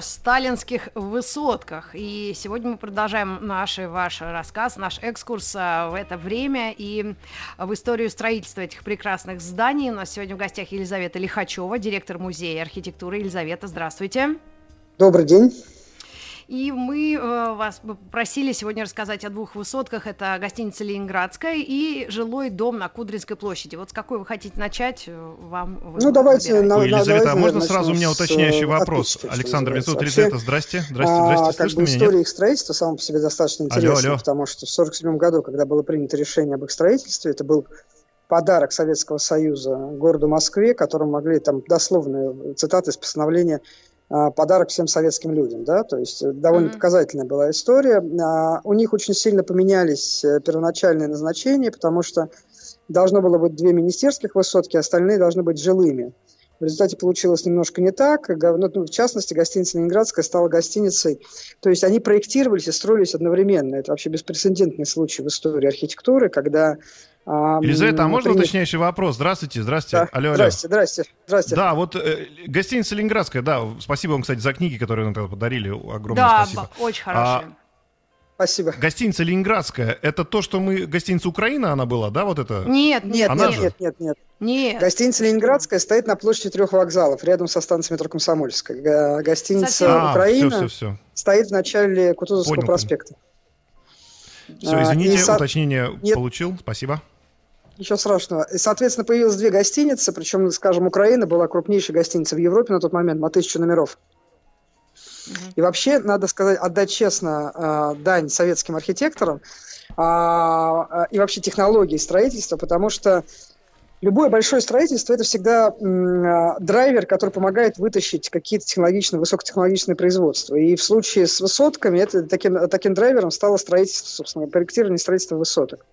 О сталинских высотках. И сегодня мы продолжаем наш и ваш рассказ, наш экскурс а, в это время и в историю строительства этих прекрасных зданий. У нас сегодня в гостях Елизавета Лихачева, директор музея архитектуры. Елизавета, здравствуйте. Добрый день. И мы э, вас просили сегодня рассказать о двух высотках. Это гостиница «Ленинградская» и жилой дом на Кудринской площади. Вот с какой вы хотите начать? Э, вам Ну, давайте... На, Ой, Елизавета, давайте, а можно сразу у меня уточняющий вопрос? Отпусти, Александр, меня зовут Елизавета. Здрасте. Здрасте, а, здрасте. А, как бы история нет? их строительства сама по себе достаточно интересна, алло, алло. потому что в 1947 году, когда было принято решение об их строительстве, это был подарок Советского Союза городу Москве, которым могли там дословные цитаты из постановления а, подарок всем советским людям, да, то есть э, довольно mm-hmm. показательная была история. А, у них очень сильно поменялись э, первоначальные назначения, потому что должно было быть две министерских высотки, остальные должны быть жилыми. В результате получилось немножко не так. Ну, в частности, гостиница «Ленинградская» стала гостиницей. То есть они проектировались и строились одновременно. Это вообще беспрецедентный случай в истории архитектуры, когда Елизавета, а можно принят... уточняющий вопрос? Здравствуйте, здравствуйте. Да. Алло, алло. Здрасте, здрасте, здрасте. Да, вот э, гостиница Ленинградская, да, спасибо вам, кстати, за книги, которые нам тогда подарили, огромное да, спасибо. Да, очень хорошие. А, Спасибо. Гостиница Ленинградская, это то, что мы... Гостиница Украина она была, да, вот это? Нет, нет, она нет, же? нет, нет, нет. Нет. Гостиница Ленинградская стоит на площади трех вокзалов, рядом со станцией метро Комсомольская. Гостиница Совсем. Украина а, все, все, все. стоит в начале Кутузовского понял, проспекта. Все, извините, а, и уточнение нет. получил, спасибо. Ничего страшного. И, соответственно, появилось две гостиницы, причем, скажем, Украина была крупнейшей гостиницей в Европе на тот момент, на тысячу номеров. И вообще, надо сказать, отдать честно э, дань советским архитекторам э, и вообще технологии строительства, потому что любое большое строительство – это всегда э, драйвер, который помогает вытащить какие-то технологичные, высокотехнологичные производства. И в случае с высотками это, таким, таким драйвером стало строительство, собственно, проектирование строительства высоток.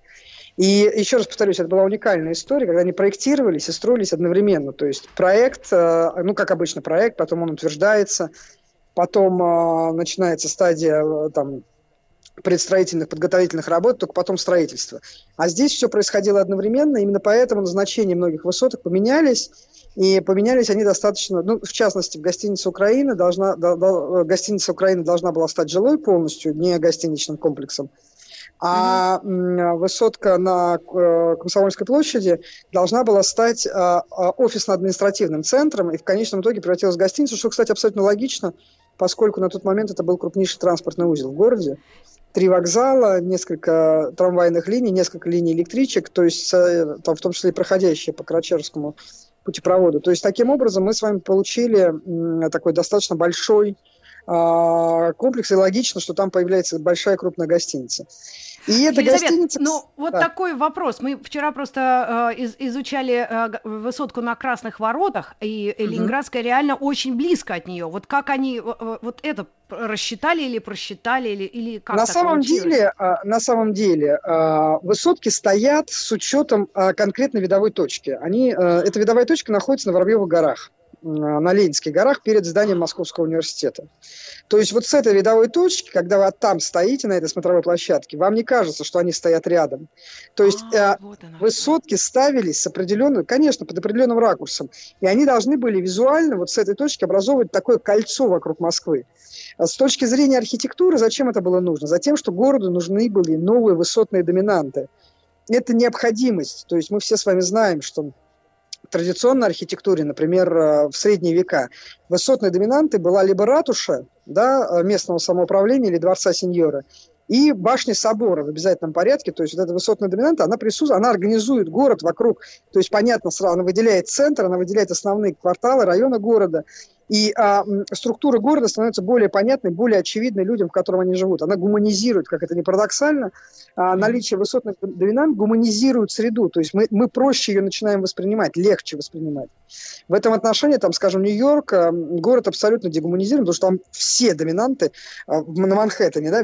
И еще раз повторюсь, это была уникальная история, когда они проектировались и строились одновременно. То есть проект, э, ну, как обычно, проект, потом он утверждается, потом э, начинается стадия там, предстроительных, подготовительных работ, только потом строительство. А здесь все происходило одновременно, именно поэтому назначения многих высоток поменялись, и поменялись они достаточно, ну, в частности, в гостинице Украины должна, до, до, гостиница Украины должна была стать жилой полностью, не гостиничным комплексом, а mm-hmm. высотка на э, Комсомольской площади должна была стать а, а, офисно-административным центром и в конечном итоге превратилась в гостиницу, что, кстати, абсолютно логично, поскольку на тот момент это был крупнейший транспортный узел в городе. Три вокзала, несколько трамвайных линий, несколько линий электричек, то есть э, там, в том числе и проходящие по Карачерскому путепроводу. То есть таким образом мы с вами получили такой достаточно большой а, комплекс, и логично, что там появляется большая крупная гостиница. И эта Елизавет, гостиница... ну вот да. такой вопрос. Мы вчера просто э, из, изучали э, высотку на Красных Воротах, и угу. Ленинградская реально очень близко от нее. Вот как они э, вот это рассчитали или просчитали, или, или как на самом деле, э, На самом деле э, высотки стоят с учетом э, конкретной видовой точки. Они, э, эта видовая точка находится на Воробьевых горах на Ленинских горах перед зданием Московского университета. То есть вот с этой видовой точки, когда вы там стоите на этой смотровой площадке, вам не кажется, что они стоят рядом. То есть а, э, вот высотки ставились с определенным, конечно, под определенным ракурсом, и они должны были визуально вот с этой точки образовывать такое кольцо вокруг Москвы. А с точки зрения архитектуры, зачем это было нужно? Затем, что городу нужны были новые высотные доминанты. Это необходимость. То есть мы все с вами знаем, что традиционной архитектуре, например, э, в средние века, высотной доминантой была либо ратуша да, э, местного самоуправления или дворца сеньора, и башни собора в обязательном порядке, то есть вот эта высотная доминанта, она присутствует, она организует город вокруг, то есть понятно сразу, она выделяет центр, она выделяет основные кварталы, районы города, И а, структура города становится более понятной, более очевидной людям, в котором они живут. Она гуманизирует, как это не парадоксально, а, наличие высотных доминант гуманизирует среду. То есть мы, мы проще ее начинаем воспринимать, легче воспринимать. В этом отношении, там, скажем, Нью-Йорк, а, город абсолютно дегуманизирован, потому что там все доминанты а, на Манхэттене, да,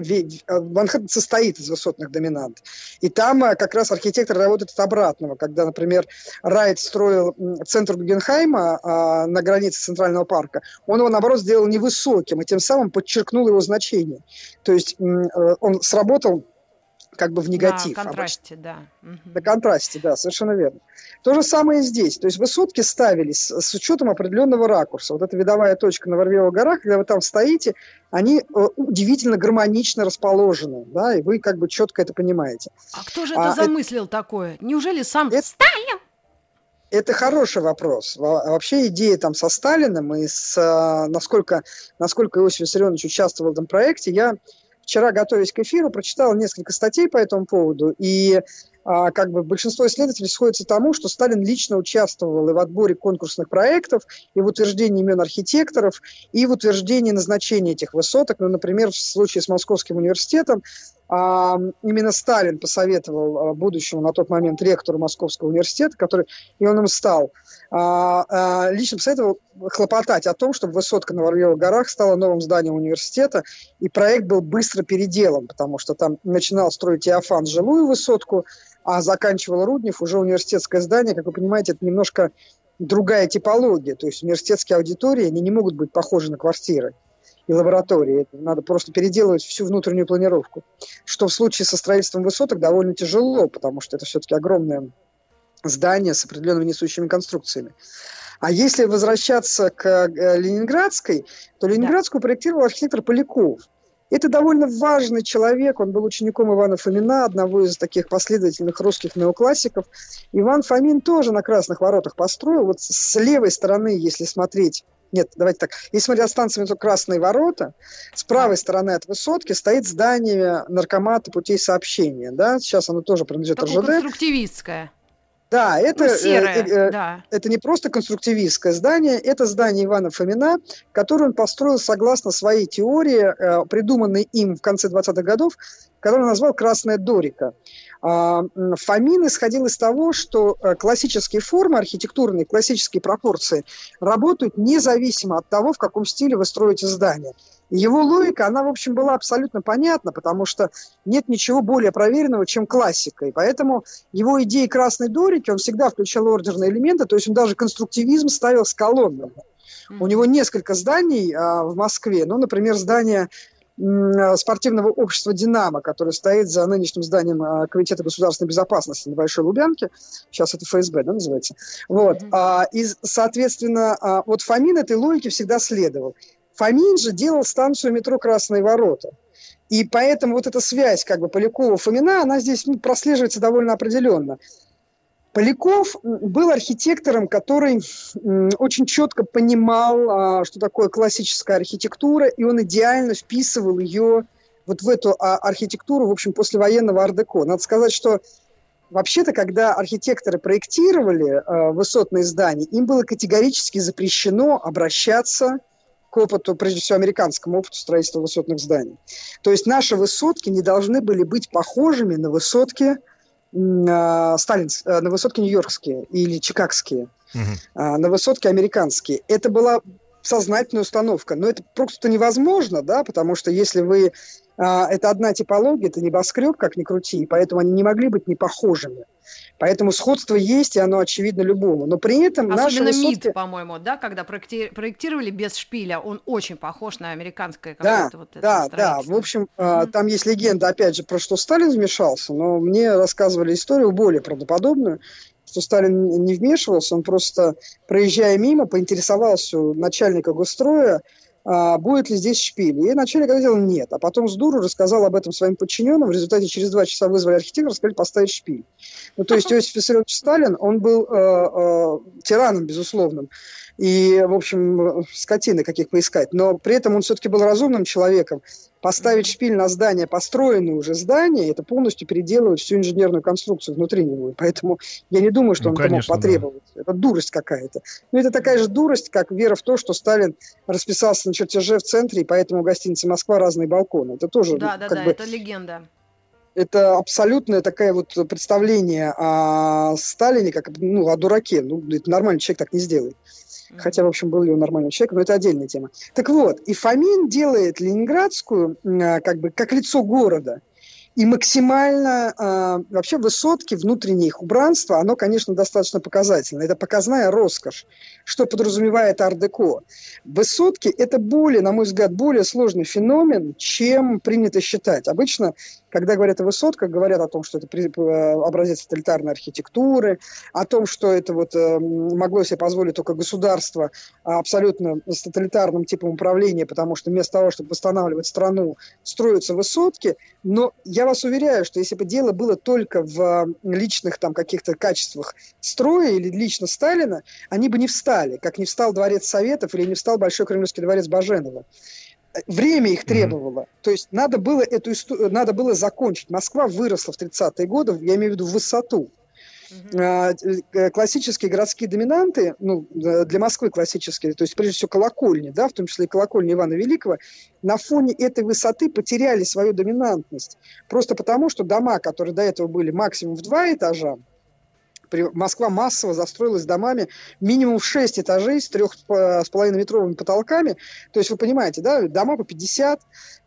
а, Манхэттен состоит из высотных доминант. И там а, как раз архитектор работает от обратного, когда, например, Райт строил центр Гугенхайма а, на границе Центрального парка, он его, наоборот, сделал невысоким, и тем самым подчеркнул его значение. То есть э, он сработал как бы в негатив. На контрасте, да. На контрасте, да, совершенно верно. То же самое и здесь. То есть высотки ставились с учетом определенного ракурса. Вот эта видовая точка на Варвеевых горах, когда вы там стоите, они э, удивительно гармонично расположены, да, и вы как бы четко это понимаете. А кто же это а, замыслил это... такое? Неужели сам это... Сталин? Это хороший вопрос. Вообще идея там со Сталиным и с, э, насколько, насколько Иосиф Виссарионович участвовал в этом проекте, я вчера, готовясь к эфиру, прочитал несколько статей по этому поводу, и а, как бы большинство исследователей сходится тому, что Сталин лично участвовал и в отборе конкурсных проектов, и в утверждении имен архитекторов, и в утверждении назначения этих высоток. Ну, например, в случае с Московским университетом а, именно Сталин посоветовал а, будущему на тот момент ректору Московского университета, который, и он им стал, а, а, лично посоветовал хлопотать о том, чтобы высотка на Воробьевых горах стала новым зданием университета, и проект был быстро переделан, потому что там начинал строить Иофан жилую высотку, а заканчивал Руднев уже университетское здание, как вы понимаете, это немножко другая типология, то есть университетские аудитории, они не могут быть похожи на квартиры и лаборатории. Надо просто переделывать всю внутреннюю планировку. Что в случае со строительством высоток довольно тяжело, потому что это все-таки огромное здание с определенными несущими конструкциями. А если возвращаться к э, Ленинградской, то Ленинградскую да. проектировал архитектор Поляков. Это довольно важный человек, он был учеником Ивана Фомина, одного из таких последовательных русских неоклассиков. Иван Фомин тоже на Красных Воротах построил. Вот с левой стороны, если смотреть нет, давайте так. Если смотреть от станции метро Красные ворота, с правой стороны от высотки стоит здание наркомата путей сообщения. Да? Сейчас оно тоже принадлежит Такое РЖД. конструктивистское. Да, это, ну, серое, э, э, да. это не просто конструктивистское здание, это здание Ивана Фомина, которое он построил согласно своей теории, э, придуманной им в конце 20-х годов, которую он назвал «Красная Дорика». А, Фомин исходил из того, что э, классические формы, архитектурные классические пропорции работают независимо от того, в каком стиле вы строите здание. его логика, она, в общем, была абсолютно понятна, потому что нет ничего более проверенного, чем классика. И поэтому его идеи красной дорики, он всегда включал ордерные элементы, то есть он даже конструктивизм ставил с колоннами. У него несколько зданий а, в Москве. Ну, например, здание спортивного общества «Динамо», которое стоит за нынешним зданием а, Комитета государственной безопасности на Большой Лубянке. Сейчас это ФСБ, да, называется. Вот. Mm-hmm. И, соответственно, а, вот Фомин этой логике всегда следовал. Фомин же делал станцию метро «Красные ворота». И поэтому вот эта связь как бы Полякова-Фомина, она здесь ну, прослеживается довольно определенно. Поляков был архитектором, который очень четко понимал, а, что такое классическая архитектура, и он идеально вписывал ее вот в эту а, архитектуру, в общем, послевоенного ар-деко. Надо сказать, что вообще-то, когда архитекторы проектировали а, высотные здания, им было категорически запрещено обращаться к опыту, прежде всего, американскому опыту строительства высотных зданий. То есть наши высотки не должны были быть похожими на высотки Сталин, э, на высотке нью-йоркские или чикагские, угу. на высотке американские. Это была сознательная установка. Но это просто невозможно, да, потому что если вы... А, это одна типология, это небоскреб, как ни крути, и поэтому они не могли быть не похожими. Поэтому сходство есть, и оно очевидно любому. Но при этом Особенно наши высотки... МИД, по-моему, да, когда проектировали без шпиля, он очень похож на американское да, вот да, да. В общем, mm-hmm. там есть легенда, опять же, про что Сталин вмешался, но мне рассказывали историю более правдоподобную что Сталин не вмешивался, он просто, проезжая мимо, поинтересовался у начальника госстроя, а, будет ли здесь шпиль. И начальник ответил нет. А потом с дуру рассказал об этом своим подчиненным. В результате через два часа вызвали архитектора, сказали поставить шпиль. Ну, то есть Иосиф Виссарионович Сталин, он был э, э, тираном, безусловным. И, в общем, скотины каких поискать. Но при этом он все-таки был разумным человеком. Поставить шпиль на здание, построенное уже здание, это полностью переделывать всю инженерную конструкцию внутри него. Поэтому я не думаю, что ну, он конечно, это мог потребовать. Да. Это дурость какая-то. Но это такая же дурость, как вера в то, что Сталин расписался на чертеже в центре, и поэтому у гостиницы «Москва» разные балконы. Это тоже... Да, да, да, бы, это легенда это абсолютное такое вот представление о Сталине, как ну, о дураке. Ну, это нормальный человек так не сделает. Хотя, в общем, был ли он нормальным человеком, но это отдельная тема. Так вот, и Фомин делает Ленинградскую а, как бы как лицо города – и максимально э, вообще высотки внутренние их убранства, оно, конечно, достаточно показательно. Это показная роскошь, что подразумевает ар-деко. Высотки – это более, на мой взгляд, более сложный феномен, чем принято считать. Обычно когда говорят о высотках, говорят о том, что это э, образец тоталитарной архитектуры, о том, что это вот э, могло себе позволить только государство абсолютно с тоталитарным типом управления, потому что вместо того, чтобы восстанавливать страну, строятся высотки. Но я вас уверяю, что если бы дело было только в личных там каких-то качествах строя или лично Сталина, они бы не встали, как не встал Дворец Советов или не встал Большой Кремлевский дворец Баженова время их требовало. Mm-hmm. То есть надо было эту историю, надо было закончить. Москва выросла в 30-е годы, я имею в виду в высоту. Mm-hmm. Классические городские доминанты, ну, для Москвы классические, то есть прежде всего колокольни, да, в том числе и колокольни Ивана Великого, на фоне этой высоты потеряли свою доминантность. Просто потому, что дома, которые до этого были максимум в два этажа, Москва массово застроилась домами минимум в 6 этажей с 3,5-метровыми потолками. То есть вы понимаете, да, дома по 50,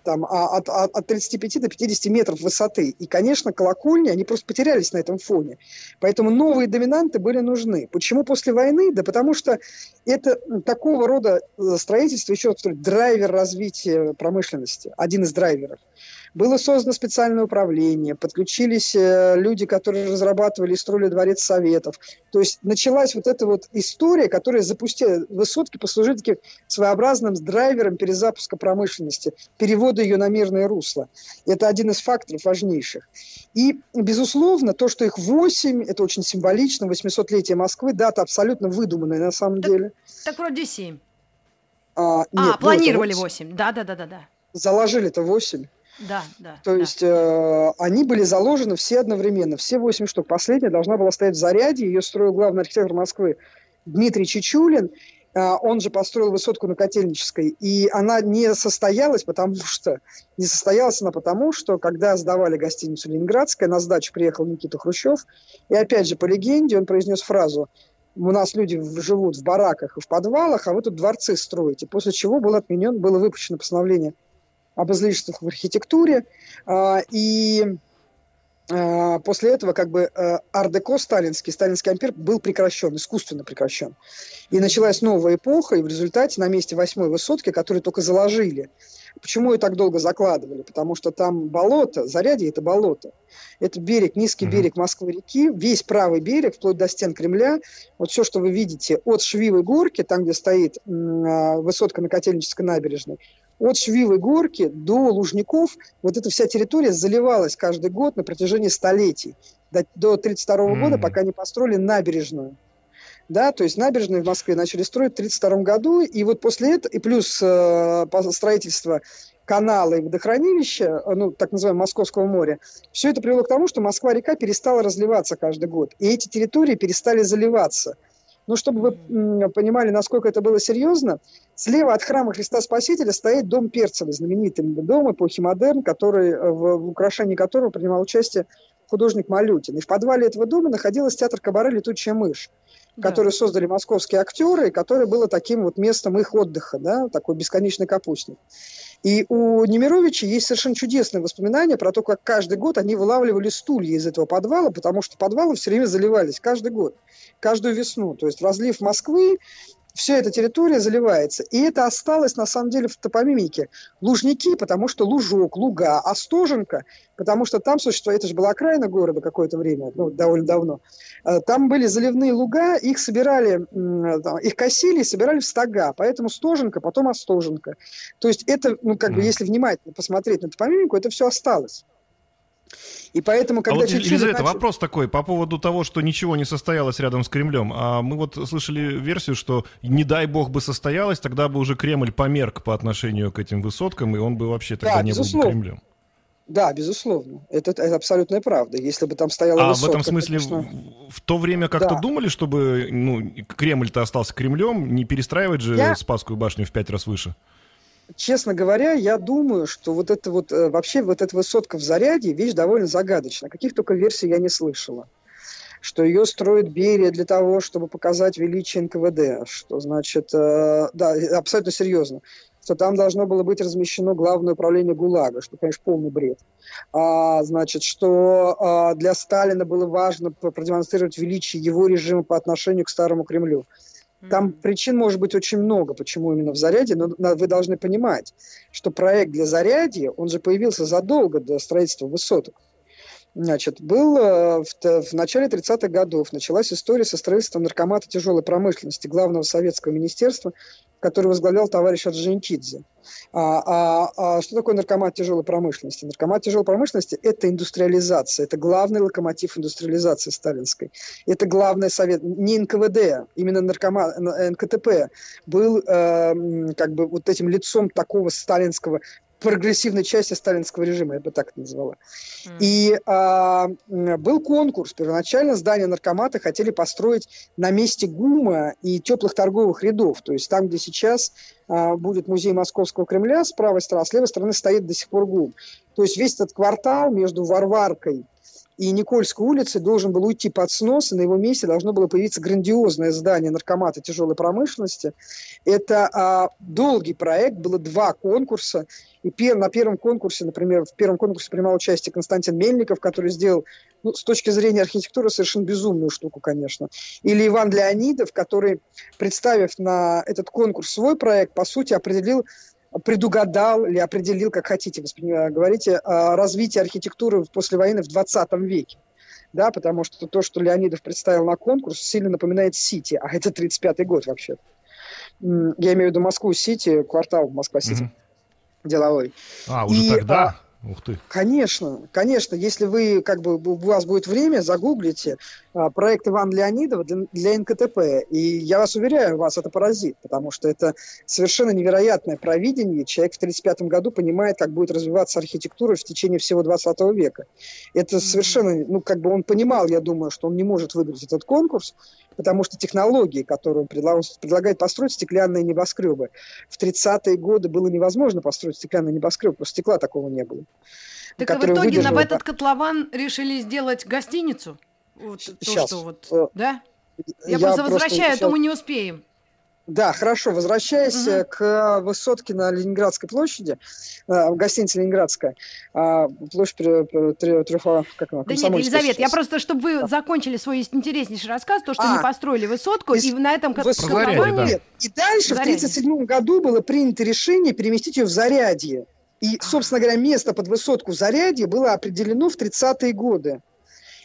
там, а, от, от, от 35 до 50 метров высоты. И, конечно, колокольни, они просто потерялись на этом фоне. Поэтому новые доминанты были нужны. Почему после войны? Да потому что это такого рода э, строительство, еще раз повторю, драйвер развития промышленности, один из драйверов. Было создано специальное управление, подключились э, люди, которые разрабатывали и строили дворец советов. То есть началась вот эта вот история, которая запустила высотки, послужили таким своеобразным драйвером перезапуска промышленности, перевода ее на мирное русло. Это один из факторов важнейших. И, безусловно, то, что их восемь, это очень символично, 800-летие Москвы, дата абсолютно выдуманная на самом так, деле. Так вроде семь. А, а планировали восемь. Да, да, да, да, да. Заложили-то восемь. Да, да. То да. есть э, они были заложены все одновременно, все восемь штук. Последняя должна была стоять в заряде, ее строил главный архитектор Москвы Дмитрий Чечулин. Э, он же построил высотку на Котельнической. И она не состоялась, потому что... Не состоялась она потому, что когда сдавали гостиницу «Ленинградская», на сдачу приехал Никита Хрущев. И опять же, по легенде, он произнес фразу у нас люди живут в бараках и в подвалах, а вы тут дворцы строите. После чего был отменен, было выпущено постановление об излишествах в архитектуре. А, и а, после этого как бы э, ардеко сталинский, сталинский ампир был прекращен, искусственно прекращен. И началась новая эпоха, и в результате на месте восьмой высотки, которую только заложили, Почему ее так долго закладывали? Потому что там болото, Зарядье – это болото. Это берег, низкий берег Москвы-реки, весь правый берег, вплоть до стен Кремля. Вот все, что вы видите от Швивой горки, там, где стоит а, высотка на Котельнической набережной, от Швивой горки до Лужников вот эта вся территория заливалась каждый год на протяжении столетий. До 1932 mm-hmm. года, пока не построили набережную. Да, то есть набережную в Москве начали строить в 1932 году, и вот после этого, и плюс э, строительство канала и водохранилища, ну, так называемого Московского моря, все это привело к тому, что Москва-река перестала разливаться каждый год, и эти территории перестали заливаться. Но чтобы вы понимали, насколько это было серьезно, слева от храма Христа Спасителя стоит дом Перцева, знаменитый дом эпохи модерн, который, э, в, в украшении которого принимал участие художник Малютин. И в подвале этого дома находился театр кабаре «Летучая мышь», да. который создали московские актеры, и который было таким вот местом их отдыха, да, такой бесконечный капустник. И у Немировича есть совершенно чудесные воспоминания про то, как каждый год они вылавливали стулья из этого подвала, потому что подвалы все время заливались каждый год, каждую весну. То есть разлив Москвы вся эта территория заливается. И это осталось, на самом деле, в топонимике. Лужники, потому что лужок, луга, а Стоженко, потому что там существует, это же была окраина города какое-то время, ну, довольно давно. Э, там были заливные луга, их собирали, их косили и собирали в стога, поэтому Стоженко, потом Остоженко. То есть это, ну, как бы, если внимательно посмотреть на топонимику, это все осталось. И поэтому, когда... А вот, Елизавета, начал... вопрос такой по поводу того, что ничего не состоялось рядом с Кремлем. А мы вот слышали версию, что не дай бог бы состоялось, тогда бы уже Кремль померк по отношению к этим высоткам, и он бы вообще тогда да, не безусловно. был бы Кремлем. Да, безусловно. Это, это абсолютная правда. Если бы там стояла А высотка, в этом смысле конечно... в, в то время как-то да. думали, чтобы ну, Кремль-то остался Кремлем, не перестраивать же Я... Спасскую башню в пять раз выше? Честно говоря, я думаю, что вот это вот э, вообще вот эта высотка в заряде вещь довольно загадочная. Каких только версий я не слышала что ее строит Берия для того, чтобы показать величие НКВД, что значит, э, да, абсолютно серьезно, что там должно было быть размещено главное управление ГУЛАГа, что, конечно, полный бред. А, значит, что а, для Сталина было важно продемонстрировать величие его режима по отношению к Старому Кремлю. Там причин может быть очень много, почему именно в «Заряде», но вы должны понимать, что проект для «Зарядья», он же появился задолго до строительства высоток. Значит, был э, в, в начале 30-х годов началась история со строительством наркомата тяжелой промышленности главного советского министерства, который возглавлял товарищ Орджоникидзе. А, а, а что такое наркомат тяжелой промышленности? Наркомат тяжелой промышленности – это индустриализация, это главный локомотив индустриализации сталинской. Это главный совет, не НКВД, именно наркомат, НКТП был э, как бы вот этим лицом такого сталинского прогрессивной части сталинского режима, я бы так это назвала. Mm. И а, был конкурс. Первоначально здание наркомата хотели построить на месте ГУМа и теплых торговых рядов. То есть там, где сейчас а, будет музей Московского Кремля, с правой стороны, а с левой стороны стоит до сих пор ГУМ. То есть весь этот квартал между Варваркой и Никольской улицы должен был уйти под снос, и на его месте должно было появиться грандиозное здание наркомата тяжелой промышленности. Это а, долгий проект, было два конкурса, и пер, на первом конкурсе, например, в первом конкурсе принимал участие Константин Мельников, который сделал, ну, с точки зрения архитектуры, совершенно безумную штуку, конечно. Или Иван Леонидов, который, представив на этот конкурс свой проект, по сути, определил предугадал или определил, как хотите, говорите, а, развитие архитектуры после войны в 20 веке. Да, потому что то, что Леонидов представил на конкурс, сильно напоминает Сити, а это 35-й год вообще. Я имею в виду Москву-Сити, квартал Москва-Сити mm-hmm. деловой. А, уже И, тогда? А, Ух ты. Конечно, конечно. Если вы, как бы, у вас будет время, загуглите проект Ивана Леонидова для, для НКТП. И я вас уверяю, вас это поразит, потому что это совершенно невероятное провидение. Человек в 1935 году понимает, как будет развиваться архитектура в течение всего 20 века. Это mm-hmm. совершенно, ну, как бы он понимал, я думаю, что он не может выиграть этот конкурс, потому что технологии, которые он предлагает построить стеклянные небоскребы. В 30-е годы было невозможно построить стеклянный небоскреб, просто стекла такого не было. Так а в итоге на этот котлован решили сделать гостиницу? Вот Сейчас. То, что вот, э, да? Я, я просто возвращаю, а то мы не успеем. Да, хорошо. Возвращаясь угу. к высотке на Ленинградской площади, э, гостиница Ленинградская, а, площадь треха, как она, Да нет, Елизавета, я просто, чтобы вы да. закончили свой интереснейший рассказ, то, что а, не построили высотку, и, и на этом котловане... Да. И дальше, в 1937 году было принято решение переместить ее в Зарядье. И, собственно говоря, место под высотку Зарядье было определено в 30-е годы.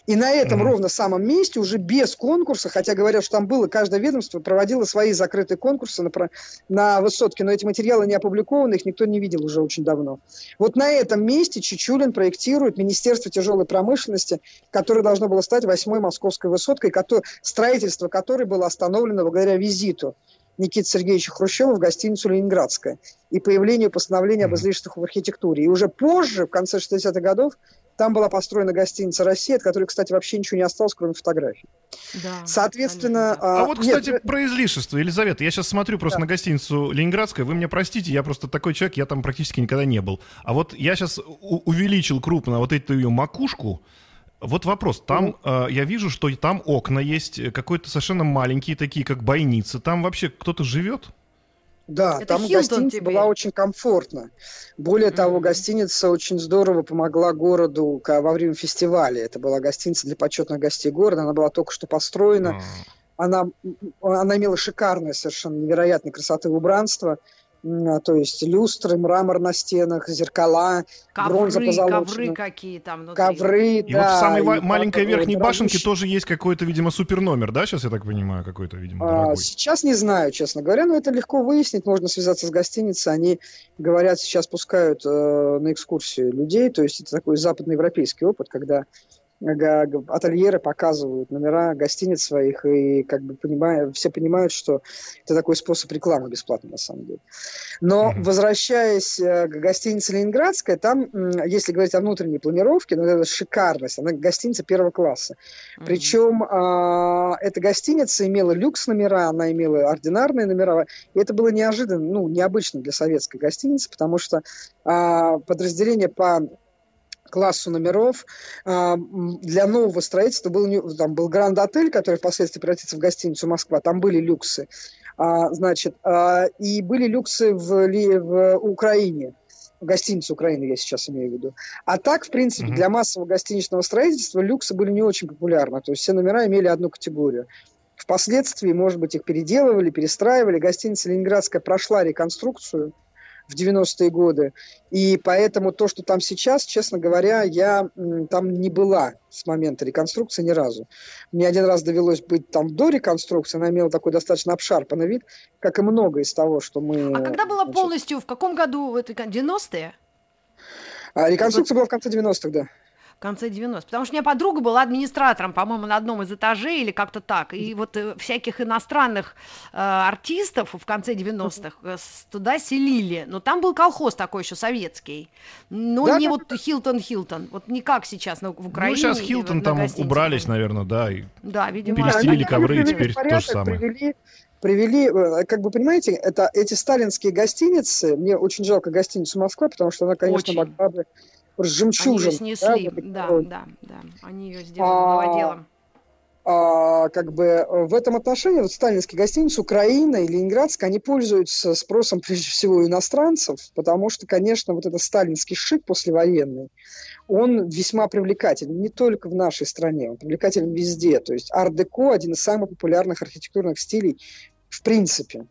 И на этом mm-hmm. ровно самом месте, уже без конкурса, хотя говорят, что там было, каждое ведомство проводило свои закрытые конкурсы на, на высотке, но эти материалы не опубликованы, их никто не видел уже очень давно. Вот на этом месте Чичулин проектирует Министерство тяжелой промышленности, которое должно было стать восьмой московской высоткой, строительство которой было остановлено благодаря визиту Никиты Сергеевича Хрущева в гостиницу «Ленинградская» и появлению постановления об излишествах в архитектуре. И уже позже, в конце 60-х годов, там была построена гостиница «Россия», от которой, кстати, вообще ничего не осталось, кроме фотографий. Да, Соответственно... А, а вот, кстати, нет, про излишество, Елизавета, я сейчас смотрю просто да. на гостиницу «Ленинградская», вы мне простите, я просто такой человек, я там практически никогда не был. А вот я сейчас увеличил крупно вот эту ее макушку, вот вопрос. Там э, я вижу, что там окна есть, э, какой-то совершенно маленькие, такие как бойницы. Там вообще кто-то живет? Да, Это там Хилтон гостиница тебе. была очень комфортна. Более mm-hmm. того, гостиница очень здорово помогла городу во время фестиваля. Это была гостиница для почетных гостей города. Она была только что построена. Mm-hmm. Она, она имела шикарное, совершенно невероятной красоты убранство. а, то есть люстры, мрамор на стенах, зеркала, ковры, бронза позолоченная. Ковры какие там внутри. Ковры, И да. вот в самой и маленькой верхней башенке тоже есть какой-то, видимо, супер номер, да? Сейчас я так понимаю, какой-то, видимо, А, дорогой. Сейчас не знаю, честно говоря, но это легко выяснить. Можно связаться с гостиницей. Они говорят, сейчас пускают э, на экскурсию людей. То есть это такой западноевропейский опыт, когда ательеры показывают номера гостиниц своих, и как бы понимая, все понимают, что это такой способ рекламы бесплатный на самом деле. Но возвращаясь э, к гостинице Ленинградская, там, если говорить о внутренней планировке, ну, это шикарность, она гостиница первого класса. Причем а, эта гостиница имела люкс номера, она имела ординарные номера. И это было неожиданно, ну, необычно для советской гостиницы, потому что а, подразделение по классу номеров а, для нового строительства был, там был Гранд Отель, который впоследствии превратится в гостиницу Москва, там были люксы. А, значит, а, и были люксы в, в Украине, в гостинице Украины я сейчас имею в виду. А так, в принципе, Мгм. для массового гостиничного строительства люксы были не очень популярны. То есть все номера имели одну категорию. Впоследствии, может быть, их переделывали, перестраивали. Гостиница Ленинградская прошла реконструкцию в 90-е годы. И поэтому то, что там сейчас, честно говоря, я там не была с момента реконструкции ни разу. Мне один раз довелось быть там до реконструкции. Она имела такой достаточно обшарпанный вид, как и много из того, что мы... А когда была полностью, в каком году, это 90-е? а, реконструкция была в конце 90-х, да. В конце 90 Потому что у меня подруга была администратором, по-моему, на одном из этажей или как-то так. И вот э, всяких иностранных э, артистов в конце 90-х э, туда селили. Но там был колхоз такой еще советский. Но Да, не да, вот Хилтон-Хилтон. Вот не как сейчас на, в Украине. Ну, сейчас Хилтон там убрались, наверное, да. и- Да, видимо. Перестелили они ковры, и теперь порядок, то же самое. Привели, привели, э, как бы понимаете, это эти сталинские гостиницы, мне очень жалко гостиницу Москва, потому что она, конечно, Очень. могла бы с Они ее снесли. Да, короне. да, да. Они ее сделали А, новоделом. А, как бы э, в этом отношении вот сталинские гостиницы Украина и Ленинградская, они пользуются спросом прежде всего иностранцев, потому что, конечно, вот этот сталинский шик послевоенный, он весьма привлекателен не только в нашей стране, он привлекателен везде. То есть арт-деко один из самых популярных архитектурных стилей в принципе.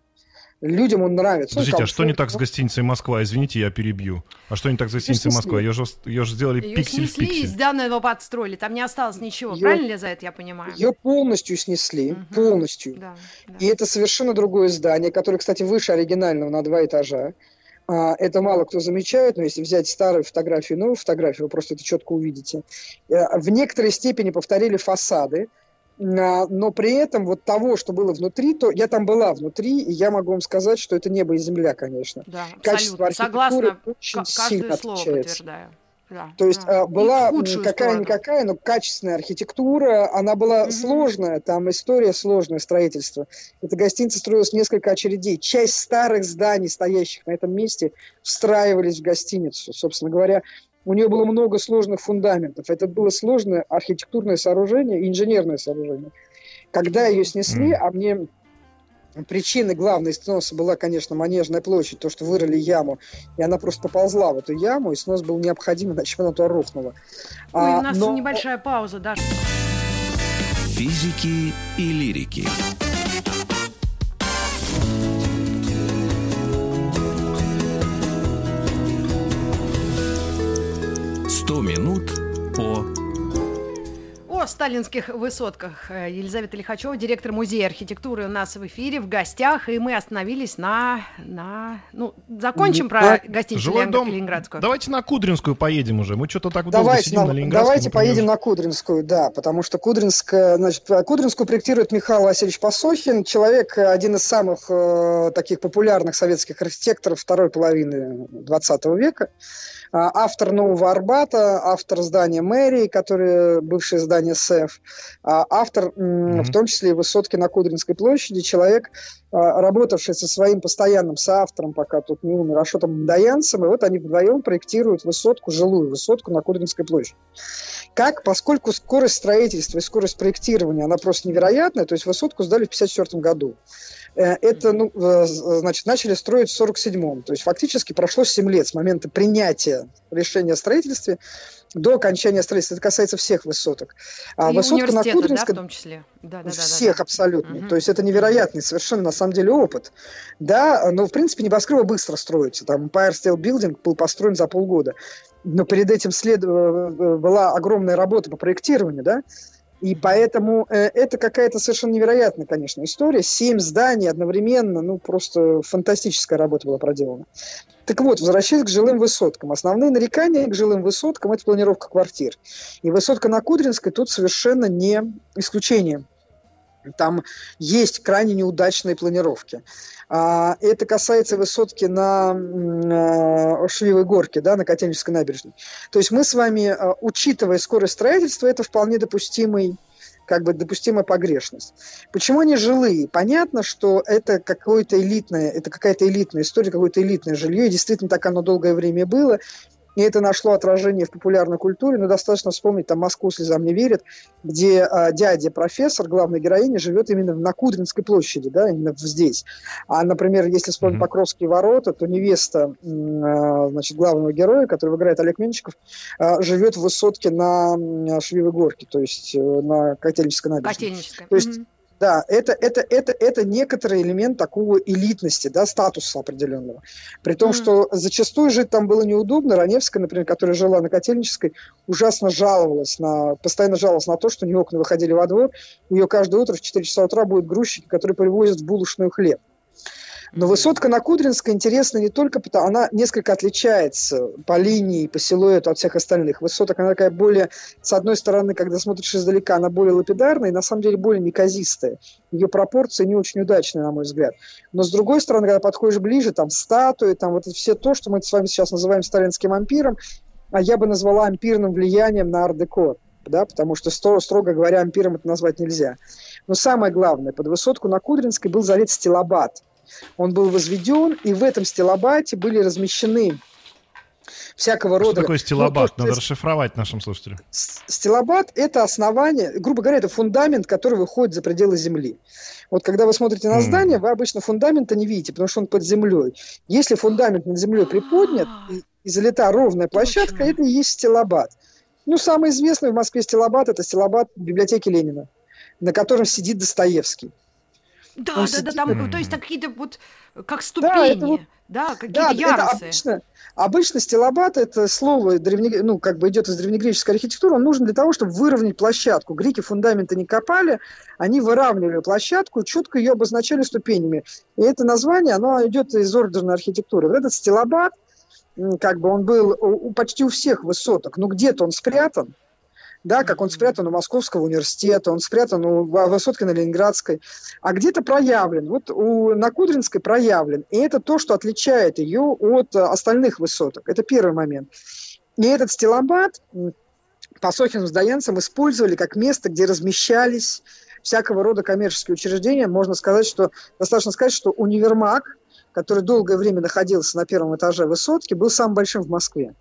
Людям он нравится. Он Подождите, а что не так с комфортный. гостиницей Москва? Извините, я перебью. А что не так с гостиницей. Москва? Ее же, ее же сделали Ее пиксель в снесли и пиксель. заново подстроили. Там не осталось ничего. Её- Правильно ли за это я понимаю? Ее полностью снесли, Мгм. полностью. Да, да. И это совершенно другое здание, которое, кстати, выше оригинального на два этажа. А, Это мало кто замечает, но если взять старую фотографию и новую фотографию, вы просто это четко увидите. Э, В некоторой степени повторили фасады, но при этом вот того, что было внутри, то я там была внутри, и я могу вам сказать, что это небо и земля, конечно. Да, Качество абсолютно. архитектуры Согласна. очень сильно слово отличается. подтверждаю. Да, То есть да. а, была какая-никакая, но качественная архитектура, она была Мгм. сложная, там история сложное строительство. Эта гостиница строилась несколько очередей. Часть старых зданий, стоящих на этом месте, встраивались в гостиницу. Собственно говоря, у нее было много сложных фундаментов. Это было сложное архитектурное сооружение, инженерное сооружение. Когда ее снесли, а мне причиной главной сноса была, конечно, Манежная площадь, то, что вырыли яму, и она просто поползла в эту яму, и снос был необходим, иначе она туда рухнула. Ой, А, у нас но- небольшая пауза, Даша. Физики и лирики. Сто минут по О сталинских высотках. Э, Елизавета Лихачева, директор музея архитектуры у нас в эфире, в гостях, и мы остановились на... на ну, закончим про На- гостиницу Жилой Ленинград- дом. Ленинградскую. Давайте на Кудринскую поедем уже. Мы что-то так долго Давайте, сидим на- на Ленинградской. давайте поедем на Кудринскую, да, потому что Кудринская, значит, Кудринскую проектирует Михаил Васильевич Посохин, человек, э, один из самых э, таких популярных советских архитекторов второй половины 20 века, А, автор Нового Арбата, автор здания мэрии, которое бывшее здание СЭФ, а, автор, Мгм. в том числе и высотки на Кудринской площади, человек, а, работавший со своим постоянным соавтором, пока тут не умер, Ашотом Мдаянцем, и вот они вдвоем проектируют высотку, жилую высотку на Кудринской площади. Как, поскольку скорость строительства и скорость проектирования, она просто невероятная, то есть высотку сдали в 1954 году. Э, Это, ну, э, значит, начали строить в 47-м. То есть фактически прошло 7 лет с момента принятия решения о строительстве до окончания строительства. Это касается всех высоток. А И высотка на Кудринской... да, в том числе. Да, да, всех да, да. абсолютно. Угу. То есть это невероятный совершенно на самом деле опыт. Да, но в принципе небоскребы быстро строятся. Там Empire State Building был построен за полгода. Но перед этим след... Э, э, была огромная работа по проектированию, да, и поэтому э, это какая-то совершенно невероятная, конечно, история. Семь зданий одновременно, ну, просто фантастическая работа была проделана. Так вот, возвращаясь к жилым высоткам. Основные нарекания к жилым высоткам – это планировка квартир. И высотка на Кудринской тут совершенно не исключение. Там есть крайне неудачные планировки. А, это касается высотки на а, Швивой горке, да, на Котельнической набережной. То есть мы с вами, а, учитывая скорость строительства, это вполне допустимый как бы допустимая погрешность. Почему они жилые? Понятно, что это какое-то элитное, это какая-то элитная история, какое-то элитное жилье, и действительно так оно долгое время было, и это нашло отражение в популярной культуре, но достаточно вспомнить там «Москву слезам не верит», где а, дядя профессор, главной героини, живет именно на Кудринской площади, да, именно здесь. А, например, если вспомнить mm-hmm. Покровские ворота, то невеста а, значит, главного героя, который играет Олег Менчиков, а, живет в высотке на Швивой горке, то есть э, на Котельнической набережной. Котельнической. То есть mm-hmm. Да, это, это, это, это некоторый элемент такого элитности, да, статуса определенного. При том, mm. что зачастую жить там было неудобно. Раневская, например, которая жила на Котельнической, ужасно жаловалась на, постоянно жаловалась на то, что у нее окна выходили во двор. У нее каждое утро в 4 часа утра будут грузчики, которые привозят в булочную хлеб. Но высотка на Кудринской интересна не только потому, она несколько отличается по линии, по силуэту от всех остальных. Высоток она такая более, с одной стороны, когда смотришь издалека, она более лапидарная и на самом деле более неказистая. Ее пропорции не очень удачные, на мой взгляд. Но с другой стороны, когда подходишь ближе, там статуи, там вот это все то, что мы с вами сейчас называем сталинским ампиром, а я бы назвала ампирным влиянием на арт-деко. Да, потому что, строго говоря, ампиром это назвать нельзя. Но самое главное, под высотку на Кудринской был залит стилобат – он был возведен, и в этом стилобате были размещены всякого рода... Что такое стилобат? Ну, Надо расшифровать нашим слушателям. Стилобат – это основание, грубо говоря, это фундамент, который выходит за пределы Земли. Вот когда вы смотрите на здание, вы обычно фундамента не видите, потому что он под землей. Если фундамент над землей приподнят, и, и залита ровная площадка, это и есть стилобат. Ну, самый известный в Москве стилобат – это стилобат библиотеки Ленина, на котором сидит Достоевский. Да, он да, сидит... да, там, то есть какие-то вот, как ступени, да, вот, да какие-то да, ярусы. Это обычно, обычно стилобат, это слово, древне, ну, как бы идет из древнегреческой архитектуры, он нужен для того, чтобы выровнять площадку. Греки фундаменты не копали, они выравнивали площадку, четко ее обозначали ступенями. И это название, оно идет из ордерной архитектуры. Вот этот стилобат, как бы он был у, почти у всех высоток, но где-то он спрятан, да, как он спрятан у Московского университета, он спрятан у Высотки на Ленинградской, а где-то проявлен. Вот у на Кудринской проявлен. И это то, что отличает ее от э, остальных высоток. Это первый момент. И этот стилобат по Сохину с Даянцем использовали как место, где размещались всякого рода коммерческие учреждения. Можно сказать, что достаточно сказать, что универмаг, который долгое время находился на первом этаже высотки, был самым большим в Москве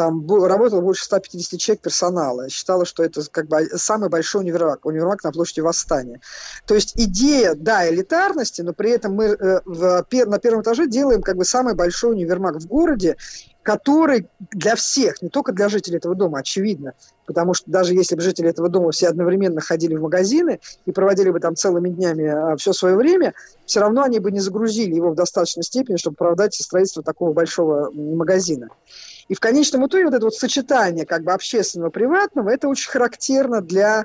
там работало больше 150 человек персонала. Считала, что это как бы самый большой универмаг, универмаг на площади Восстания. То есть идея, да, элитарности, но при этом мы э, в, на первом этаже делаем как бы самый большой универмаг в городе, который для всех, не только для жителей этого дома, очевидно, потому что даже если бы жители этого дома все одновременно ходили в магазины и проводили бы там целыми днями а, все свое время, все равно они бы не загрузили его в достаточной степени, чтобы оправдать строительство такого большого магазина. И в конечном итоге вот это вот сочетание как бы общественного-приватного, это очень характерно для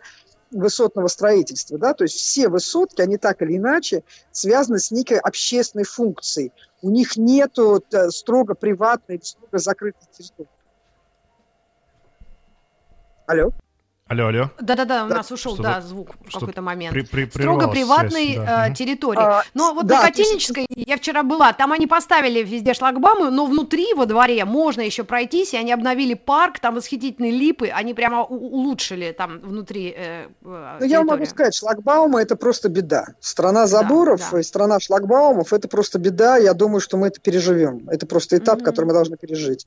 высотного строительства, да, то есть все высотки, они так или иначе связаны с некой общественной функцией. У них нету э, строго приватной, строго закрытой территории. Алло? Алло, алло. Да-да-да, у нас ушел, да, звук в какой-то момент. При, при, Строго приватной связь, да. э, территории. А, но вот да, на Котельнической есть... я вчера была, там они поставили везде шлагбаумы, но внутри во дворе можно еще пройтись, и они обновили парк, там восхитительные липы, они прямо улучшили там внутри э, э Ну, я могу сказать, шлагбаумы – это просто беда. Страна заборов да, да. и страна шлагбаумов – это просто беда, я думаю, что мы это переживем. Это просто этап, mm-hmm. который мы должны пережить.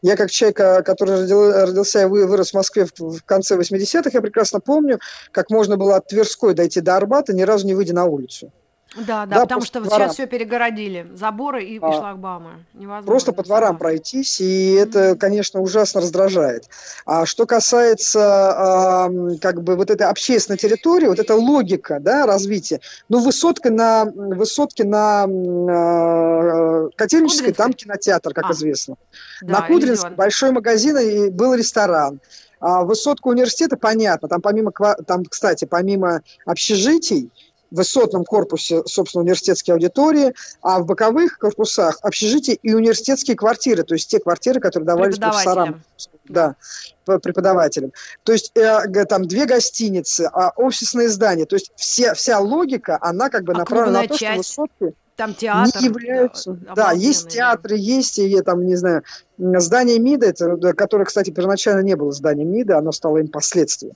Я как человек, э, который родился и вырос в Москве в конце 80 80-х я прекрасно помню, как можно было от Тверской дойти до Арбата, ни разу не выйдя на улицу. Да, да, потому что дворам. сейчас все перегородили. Заборы и, а, шлагбаумы. Невозможно. Просто по дворам пройтись, и mm-hmm. это, конечно, ужасно раздражает. А что касается э, как бы вот этой общественной территории, вот эта логика да, развития, ну, высотка на, высотке на э, Котельнической, там кинотеатр, как а. известно. Да, на Кудринской большой магазин и был ресторан. А высотка университета, понятно, там помимо, там, кстати, помимо общежитий, в высотном корпусе, собственно, университетские аудитории, а в боковых корпусах общежития и университетские квартиры, то есть те квартиры, которые давались профессорам. Да, преподавателям. То есть э, там две гостиницы, а офисные здания. То есть все, вся логика, она как бы а направлена на то, часть? что высотки там театр. Не являются. Да, да есть театры, да. есть, и, там, не знаю, здание МИДа, это, которое, кстати, первоначально не было зданием МИДа, оно стало им последствием.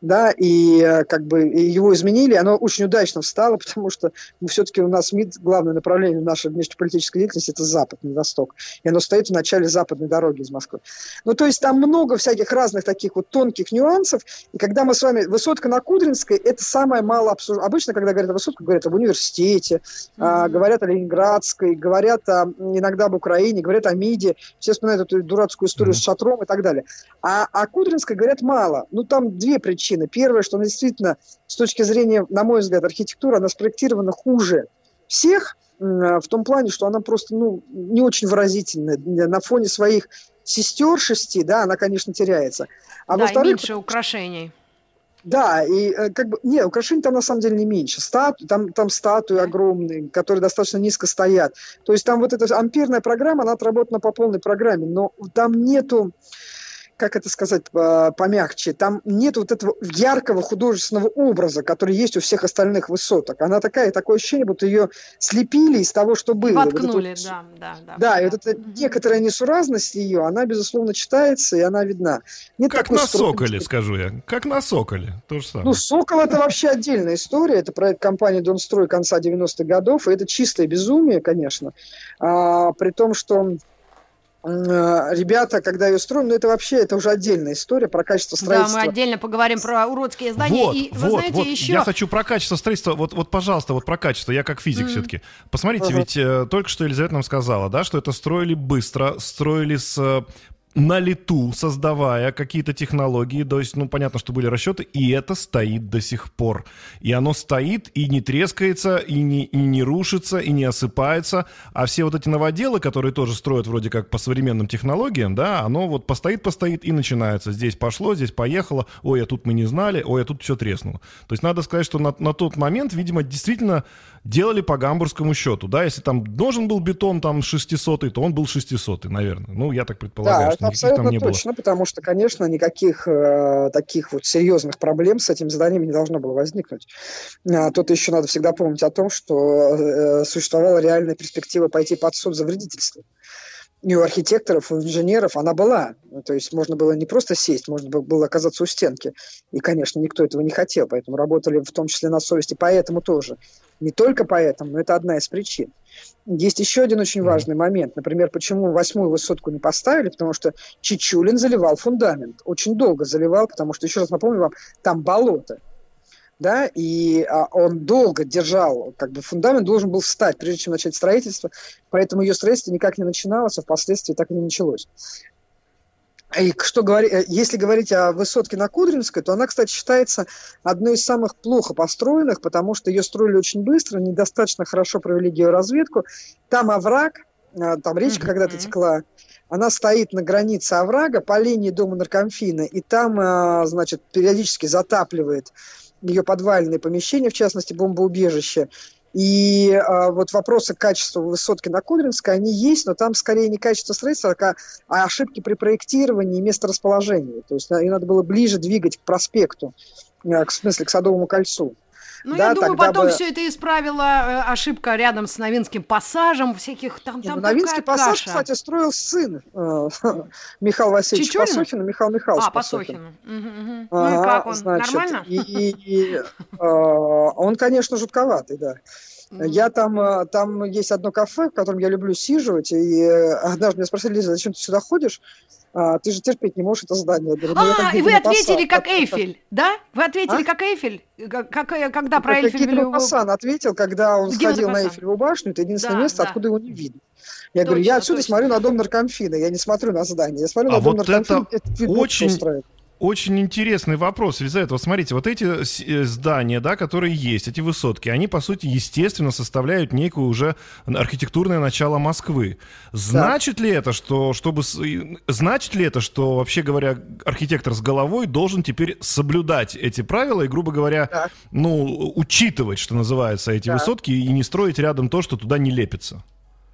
Да, и э, как бы его изменили, оно очень удачно встало, потому что ну, все-таки у нас МИД, главное направление нашей внешнеполитической деятельности, это Запад, не Восток. И оно стоит в начале западной дороги из Москвы. Ну, то есть там много всяких разных таких вот тонких нюансов, и когда мы с вами... Высотка на Кудринской, это самое мало обсуждено. Обычно, когда говорят о высотке, говорят об университете, mm-hmm говорят о Ленинградской, говорят о, иногда об Украине, говорят о МИДе, все вспоминают эту дурацкую историю mm-hmm. с шатром и так далее. А о Кудринской говорят мало. Ну, там две причины. Первое, что она действительно, с точки зрения, на мой взгляд, архитектуры, она спроектирована хуже всех, в том плане, что она просто ну, не очень выразительная. На фоне своих сестер шести, да, она, конечно, теряется. А да, во-вторых, меньше украшений. Да, и э, как бы, не, украшений там на самом деле не меньше. Стату, там, там статуи огромные, которые достаточно низко стоят. То есть там вот эта амперная программа, она отработана по полной программе, но там нету, как это сказать помягче, там нет вот этого яркого художественного образа, который есть у всех остальных высоток. Она такая, такое ощущение, будто ее слепили из того, что было. Воткнули, вот да, да, да. Да, и вот эта угу. некоторая несуразность ее, она, безусловно, читается, и она видна. Нет как на Соколе, скажу я. Как на Соколе, то же самое. Ну, Сокол это вообще отдельная история. Это проект компании Донстрой конца 90-х годов, и это чистое безумие, конечно. А, при том, что Э, ребята, когда ее строим, ну это вообще, это уже отдельная история про качество строительства. Да, мы отдельно поговорим про уродские здания. Вот, и, вы вот, знаете, вот. еще... Я хочу про качество строительства, вот, вот, пожалуйста, вот про качество, я как физик mm. все-таки. Посмотрите, uh-huh. ведь э, только что Елизавета нам сказала, да, что это строили быстро, строили с э, на лету создавая какие-то технологии, то есть, ну, понятно, что были расчеты, и это стоит до сих пор. И оно стоит, и не трескается, и не, и не рушится, и не осыпается, а все вот эти новоделы, которые тоже строят вроде как по современным технологиям, да, оно вот постоит-постоит и начинается. Здесь пошло, здесь поехало, ой, а тут мы не знали, ой, а тут все треснуло. То есть надо сказать, что на, на тот момент, видимо, действительно делали по гамбургскому счету, да, если там должен был бетон там 600 то он был 600 наверное. Ну, я так предполагаю, да, что никаких там не точно, было. потому что, конечно, никаких э, таких вот серьезных проблем с этим зданием не должно было возникнуть. А, тут еще надо всегда помнить о том, что э, существовала реальная перспектива пойти под суд за вредительство и у архитекторов, у инженеров она была. То есть можно было не просто сесть, можно было оказаться у стенки. И, конечно, никто этого не хотел, поэтому работали в том числе на совести, поэтому тоже. Не только поэтому, но это одна из причин. Есть еще один очень важный момент. Например, почему восьмую высотку не поставили? Потому что Чичулин заливал фундамент. Очень долго заливал, потому что, еще раз напомню вам, там болото да, и а, он долго держал, как бы фундамент должен был встать, прежде чем начать строительство, поэтому ее строительство никак не начиналось, а впоследствии так и не началось. И что говорить, э, если говорить о высотке на Кудринской, то она, кстати, считается одной из самых плохо построенных, потому что ее строили очень быстро, недостаточно хорошо провели георазведку. Там овраг, э, там речка mm-hmm. когда-то текла, она стоит на границе оврага по линии дома наркомфина, и там, э, значит, периодически затапливает ее подвальные помещения, в частности, бомбоубежище. И а, вот вопросы качества высотки на Кудринской, они есть, но там скорее не качество строительства, а, а ошибки при проектировании и месторасположении. То есть ее надо было ближе двигать к проспекту, э, в смысле, к Садовому кольцу. Ну, да, я думаю, потом бы... все это исправила э, ошибка рядом с Новинским пассажем, всяких там, там ну, Новинский пассаж, каша. кстати, строил сын э, Михаила Васильевича Чичулин? Пасохина, Михаил Михайлович А, Пасохин. Угу, угу. А, ну и как он, значит, нормально? И, и, и, э, он, конечно, жутковатый, да. Я там, э, там есть одно кафе, в котором я люблю сиживать, и э, однажды меня спросили, Лиза, зачем ты сюда ходишь? А, ты же терпеть не можешь это здание. Говорю, ну, а, и вы ответили как Эйфель, да? Вы ответили а? как Эйфель, как, когда ну, про Эйфель... Пасан ответил, когда он сходил на Эйфелеву башню, это единственное да, место, да. откуда его не видно. Я точно, говорю, я отсюда точно. смотрю на дом наркомфина, я не смотрю на здание, я смотрю а на дом вот наркомфина. Это, это очень, очень интересный вопрос, Елизавета. Вот смотрите, вот эти э, здания, да, которые есть, эти высотки, они, по сути, естественно, составляют некую уже архитектурное начало Москвы. Значит да. ли это, что, чтобы... Значит ли это, что, вообще говоря, архитектор с головой должен теперь соблюдать эти правила и, грубо говоря, да. ну, учитывать, что называется, эти да. высотки и не строить рядом то, что туда не лепится?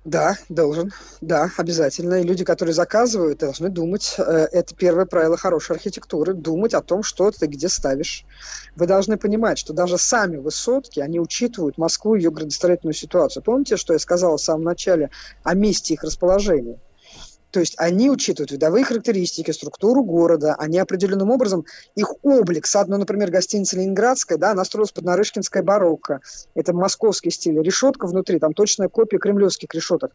Да, должен. Да, обязательно. И люди, которые заказывают, должны думать. Э, это первое правило хорошей архитектуры. Думать о том, что ты где ставишь. Вы должны понимать, что даже сами высотки, они учитывают Москву и ее градостроительную ситуацию. Помните, что я сказала в самом начале о месте их расположения? То есть они учитывают видовые характеристики, структуру города, они определенным образом, их облик, ну, например, гостиница Ленинградская, да, она строилась под Нарышкинское барокко, это московский стиль, решетка внутри, там точная копия кремлевских решеток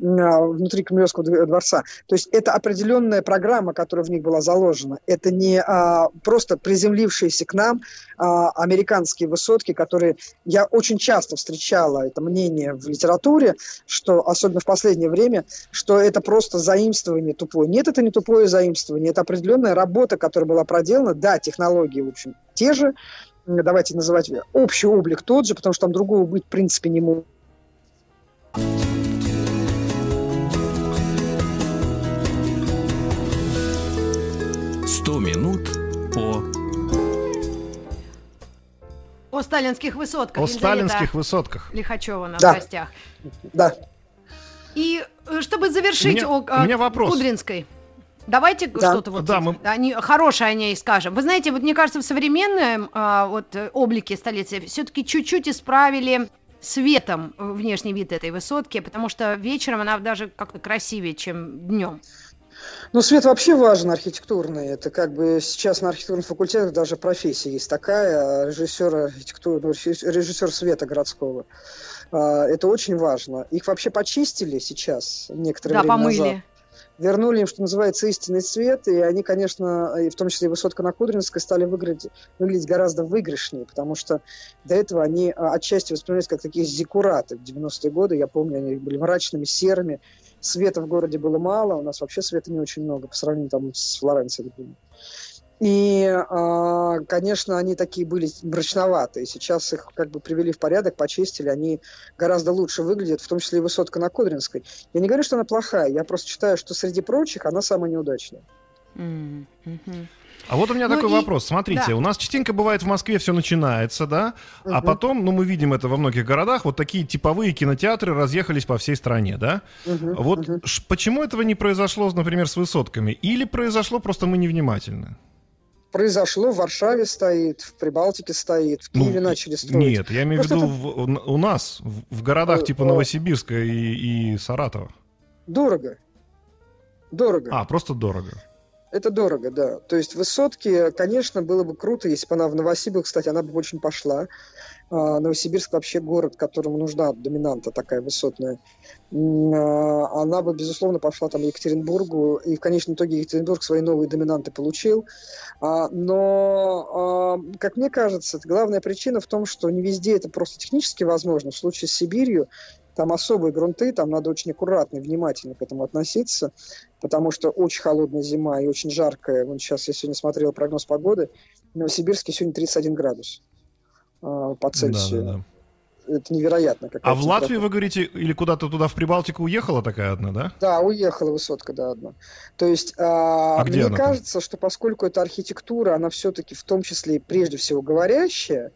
а, внутри Кремлевского дворца. То есть это определенная программа, которая в них была заложена. Это не а, просто приземлившиеся к нам а, американские высотки, которые я очень часто встречала, это мнение в литературе, что, особенно в последнее время, что это просто за заимствование тупое. Нет, это не тупое заимствование, это определенная работа, которая была проделана. Да, технологии, в общем, те же, давайте называть общий облик тот же, потому что там другого быть в принципе не может. Сто минут по о сталинских высотках. О сталинских высотках. Лихачева на да. гостях. Да. И э, чтобы завершить меня, о, у меня вопрос. Кудринской. Давайте да. что-то вот да, мы... они, хорошее о ней скажем. Вы знаете, вот мне кажется, в современном а, вот, облике столицы все-таки чуть-чуть исправили светом внешний вид этой высотки, потому что вечером она даже как-то красивее, чем днем. Ну, свет вообще важен архитектурный. Это как бы сейчас на архитектурных факультетах даже профессия есть такая, режиссер архитектуры, ну, режиссер света городского. А, это очень важно. Их вообще почистили сейчас некоторое да, время помыли. назад. Вернули им, что называется, истинный цвет, и они, конечно, и в том числе и высотка на Кудринской, стали выглядеть, выглядеть гораздо выигрышнее, потому что до этого они а, отчасти воспринимались как такие зиккураты. В 90-е годы, я помню, они были мрачными, серыми, света в городе было мало, у нас вообще света не очень много по сравнению там, с Флоренцией, например. И, а, конечно, они такие были мрачноватые. Сейчас их как бы привели в порядок, почистили. Они гораздо лучше выглядят, в том числе и высотка на Кудринской. Я не говорю, что она плохая. Я просто считаю, что среди прочих она самая неудачная. Mm-hmm. А вот у меня ну такой и... вопрос. Смотрите, да. у нас частенько бывает в Москве все начинается, да, угу. а потом, ну, мы видим это во многих городах, вот такие типовые кинотеатры разъехались по всей стране, да. Угу, вот угу. почему этого не произошло, например, с высотками? Или произошло, просто мы невнимательны? Произошло, в Варшаве стоит, в Прибалтике стоит, в Киеве ну, начали строить. Нет, я имею в виду в, у нас, в, в городах э, типа э, Новосибирска и, и Саратова. Дорого. Дорого. А, просто дорого. Это дорого, да. То есть высотки, конечно, было бы круто, если бы она в Новосибирск, кстати, она бы очень пошла. А, Новосибирск вообще город, которому нужна доминанта такая высотная. А, она бы, безусловно, пошла там Екатеринбургу, и в конечном итоге Екатеринбург свои новые доминанты получил. А, но, как мне кажется, главная причина в том, что не везде это просто технически возможно. В случае с Сибирью там особые грунты, там надо очень аккуратно и внимательно к этому относиться, потому что очень холодная зима и очень жаркая. Вот сейчас я сегодня смотрел прогноз погоды, в Новосибирске сегодня 31 градус по Цельсию. Да, да, да. Это невероятно. А в Латвии, вы говорите, или куда-то туда в Прибалтику уехала такая одна, да? Да, уехала высотка, да, одна. То есть, э, а мне кажется, там? что поскольку эта архитектура, она все-таки в том числе прежде всего говорящая,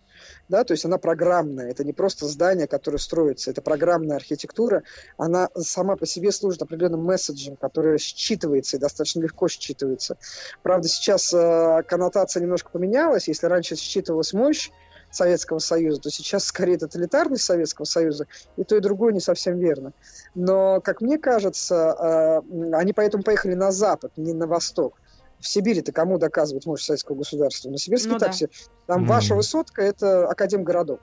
да, то есть она программная, это не просто здание, которое строится, это программная архитектура, она сама по себе служит определенным месседжем, который считывается и достаточно легко считывается. Правда, сейчас э, коннотация немножко поменялась, если раньше считывалась мощь, Советского Союза, то сейчас скорее тоталитарность Советского Союза, и то, и другое не совсем верно. Но, как мне кажется, э, они поэтому поехали на Запад, не на Восток в Сибири-то кому доказывать мощь советского государства? На Сибирске ну, так да. Там mm. ваша высотка – это академгородок.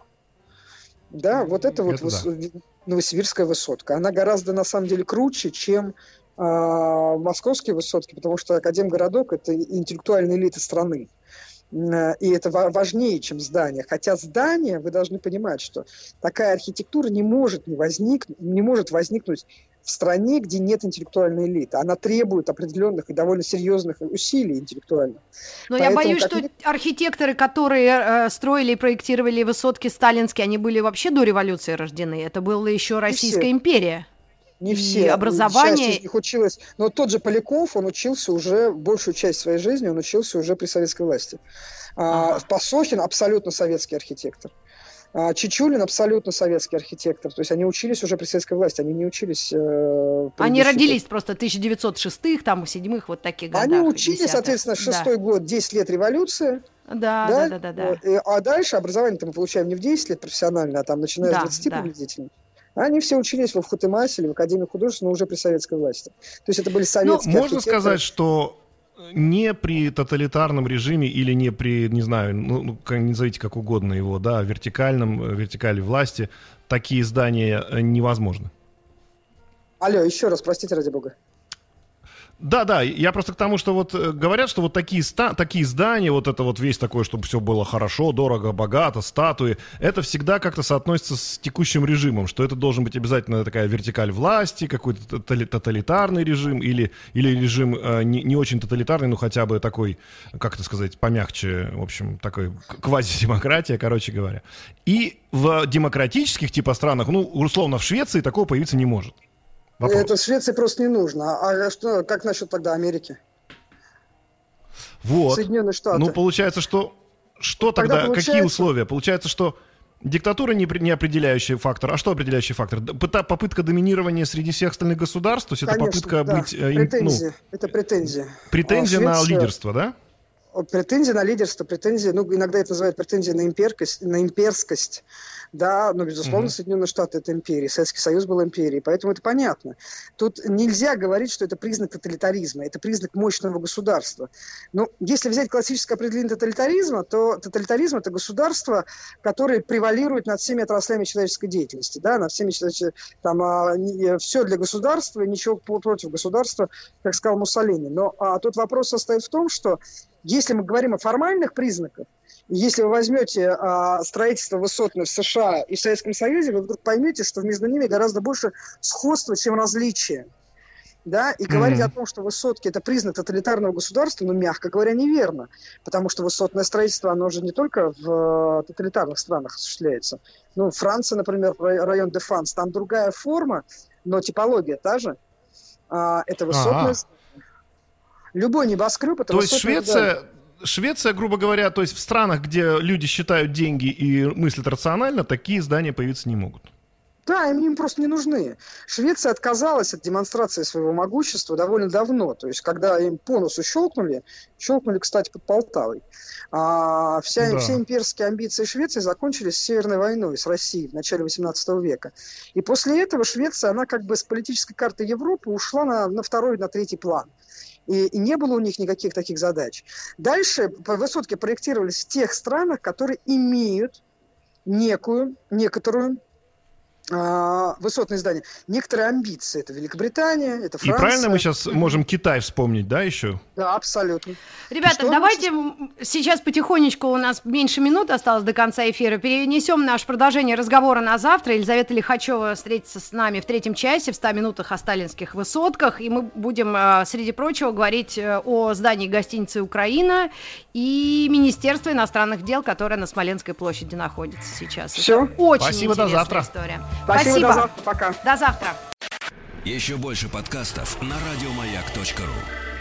Да, вот это вот выс... да. Новосибирская высотка. Она гораздо, на самом деле, круче, чем а, московские высотки, потому что Академгородок – это интеллектуальная элита страны. И это важнее, чем здание. Хотя здание, вы должны понимать, что такая архитектура не может, не возник, не может возникнуть в стране, где нет интеллектуальной элиты. Она требует определенных и довольно серьезных усилий интеллектуальных. Но Поэтому, я боюсь, что архитекторы, которые э, строили и проектировали высотки сталинские, они были вообще до революции рождены. Это была еще Российская империя. Не все. И образование... Часть из них училась. Но тот же Поляков, он учился уже, большую часть своей жизни он учился уже при советской власти. А, ага. Пасохин абсолютно советский архитектор. А Чичулин абсолютно советский архитектор. То есть они учились уже при советской власти, они не учились... Э, они родились просто 1906-х, там, 7-х, вот таких годах. Они учились, соответственно, шестой да. год, 10 лет революции. Да, да, да, да. да, да. А дальше образование-то мы получаем не в 10 лет профессионально, а там начиная да, с 20 да. приблизительно. Они все учились в Хутемасе или в Академии художеств, но уже при советской власти. То есть это были ну, советские ну, Можно сказать, что не при тоталитарном режиме или не при, не знаю, ну, ну назовите как угодно его, да, вертикальном, э, вертикали власти, такие здания э, невозможны. Алло, еще раз, простите, ради бога. Да, да, я просто к тому, что вот э, говорят, что вот такие, ста такие здания, вот это вот весь такое, чтобы все было хорошо, дорого, богато, статуи, это всегда как-то соотносится с текущим режимом, что это должен быть обязательно такая вертикаль власти, какой-то тоталитарный режим или, или режим э, не, не очень тоталитарный, но хотя бы такой, как это сказать, помягче, в общем, такой квазидемократия, короче говоря. И в демократических типа странах, ну, условно, в Швеции такого появиться не может. Вопрос. Это Швеции просто не нужно. А что, как насчет тогда Америки? Вот. Соединенные Штаты. Ну, получается, что... Что тогда, тогда получается... какие условия? Получается, что диктатура не, не определяющий фактор. А что определяющий фактор? Попытка доминирования среди всех остальных государств? То есть Конечно, это попытка да. быть... Э, претензия. Ну, это претензия. Претензия а, Швеция... на лидерство, да? Претензии на лидерство, претензии, ну, иногда это называют претензии на, имперкость, на имперскость, да, но, безусловно, mm-hmm. Соединенные Штаты – это империя, Советский Союз был империей, поэтому это понятно. Тут нельзя говорить, что это признак тоталитаризма, это признак мощного государства. Но если взять классическое определение тоталитаризма, то тоталитаризм – это государство, которое превалирует над всеми отраслями человеческой деятельности, да, над всеми, там, а, не, все для государства, ничего против государства, как сказал Муссолини. Но а, тут вопрос состоит в том, что если мы говорим о формальных признаках, если вы возьмете а, строительство высотных в США и в Советском Союзе, вы вдруг поймете, что между ними гораздо больше сходства, чем различия. Да? И говорить mm-hmm. о том, что высотки это признак тоталитарного государства, ну, мягко говоря, неверно. Потому что высотное строительство, оно же не только в э, тоталитарных странах осуществляется. Ну, Франция, например, район Дефанс, там другая форма, но типология та же. А, это высотное ага. Любой небоскреб это То есть Швеция, здание. Швеция, грубо говоря, то есть в странах, где люди считают деньги и мыслят рационально, такие здания появиться не могут. Да, им, им просто не нужны. Швеция отказалась от демонстрации своего могущества довольно давно. То есть, когда им по носу щелкнули, щелкнули, кстати, под Полтавой. А вся, да. все имперские амбиции Швеции закончились Северной войной с Россией в начале 18 века. И после этого Швеция, она как бы с политической карты Европы ушла на, на второй, на третий план. И, не было у них никаких таких задач. Дальше высотки проектировались в тех странах, которые имеют некую, некоторую высотные здания. Некоторые амбиции. Это Великобритания, это Франция. И правильно мы сейчас можем Китай вспомнить, да, еще? Да, абсолютно. Ребята, давайте сейчас... сейчас потихонечку, у нас меньше минут осталось до конца эфира, перенесем наше продолжение разговора на завтра. Елизавета Лихачева встретится с нами в третьем часе, в 100 минутах о сталинских высотках, и мы будем, а, среди прочего, говорить э, о здании гостиницы «Украина» и Министерства иностранных дел, которое на Смоленской площади находится сейчас. Все. Это очень Спасибо, до завтра. история. Спасибо. Спасибо. До завтра. Пока. До завтра. Еще больше подкастов на радиомаяк.ру